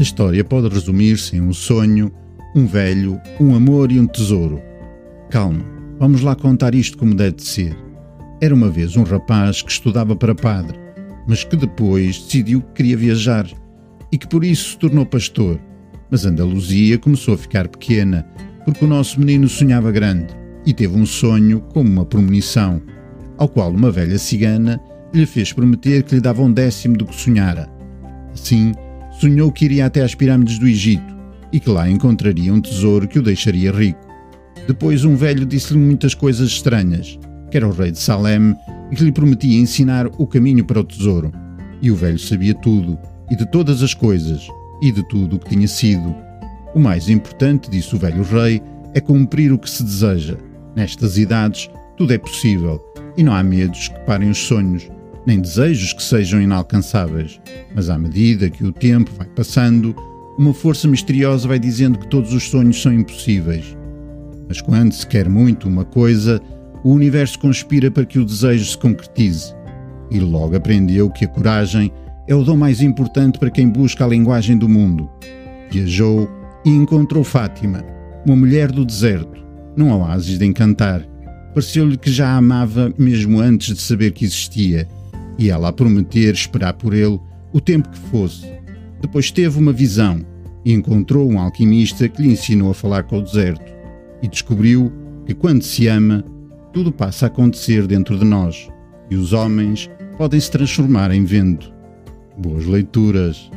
A história pode resumir-se em um sonho, um velho, um amor e um tesouro. Calma, vamos lá contar isto como deve de ser. Era uma vez um rapaz que estudava para padre, mas que depois decidiu que queria viajar e que por isso se tornou pastor. Mas Andaluzia começou a ficar pequena, porque o nosso menino sonhava grande e teve um sonho como uma premonição, ao qual uma velha cigana lhe fez prometer que lhe dava um décimo do que sonhara. Assim, sonhou que iria até às pirâmides do Egito e que lá encontraria um tesouro que o deixaria rico. Depois um velho disse-lhe muitas coisas estranhas, que era o rei de Salem e que lhe prometia ensinar o caminho para o tesouro. E o velho sabia tudo, e de todas as coisas, e de tudo o que tinha sido. O mais importante, disse o velho rei, é cumprir o que se deseja. Nestas idades, tudo é possível, e não há medos que parem os sonhos, nem desejos que sejam inalcançáveis. Mas à medida que o tempo vai passando, uma força misteriosa vai dizendo que todos os sonhos são impossíveis. Mas quando se quer muito uma coisa, o universo conspira para que o desejo se concretize. E logo aprendeu que a coragem é o dom mais importante para quem busca a linguagem do mundo. Viajou e encontrou Fátima, uma mulher do deserto, num oásis de encantar. Pareceu-lhe que já a amava mesmo antes de saber que existia, e ela a prometer esperar por ele o tempo que fosse. Depois teve uma visão e encontrou um alquimista que lhe ensinou a falar com o deserto, e descobriu que quando se ama, tudo passa a acontecer dentro de nós e os homens podem se transformar em vento. Boas leituras!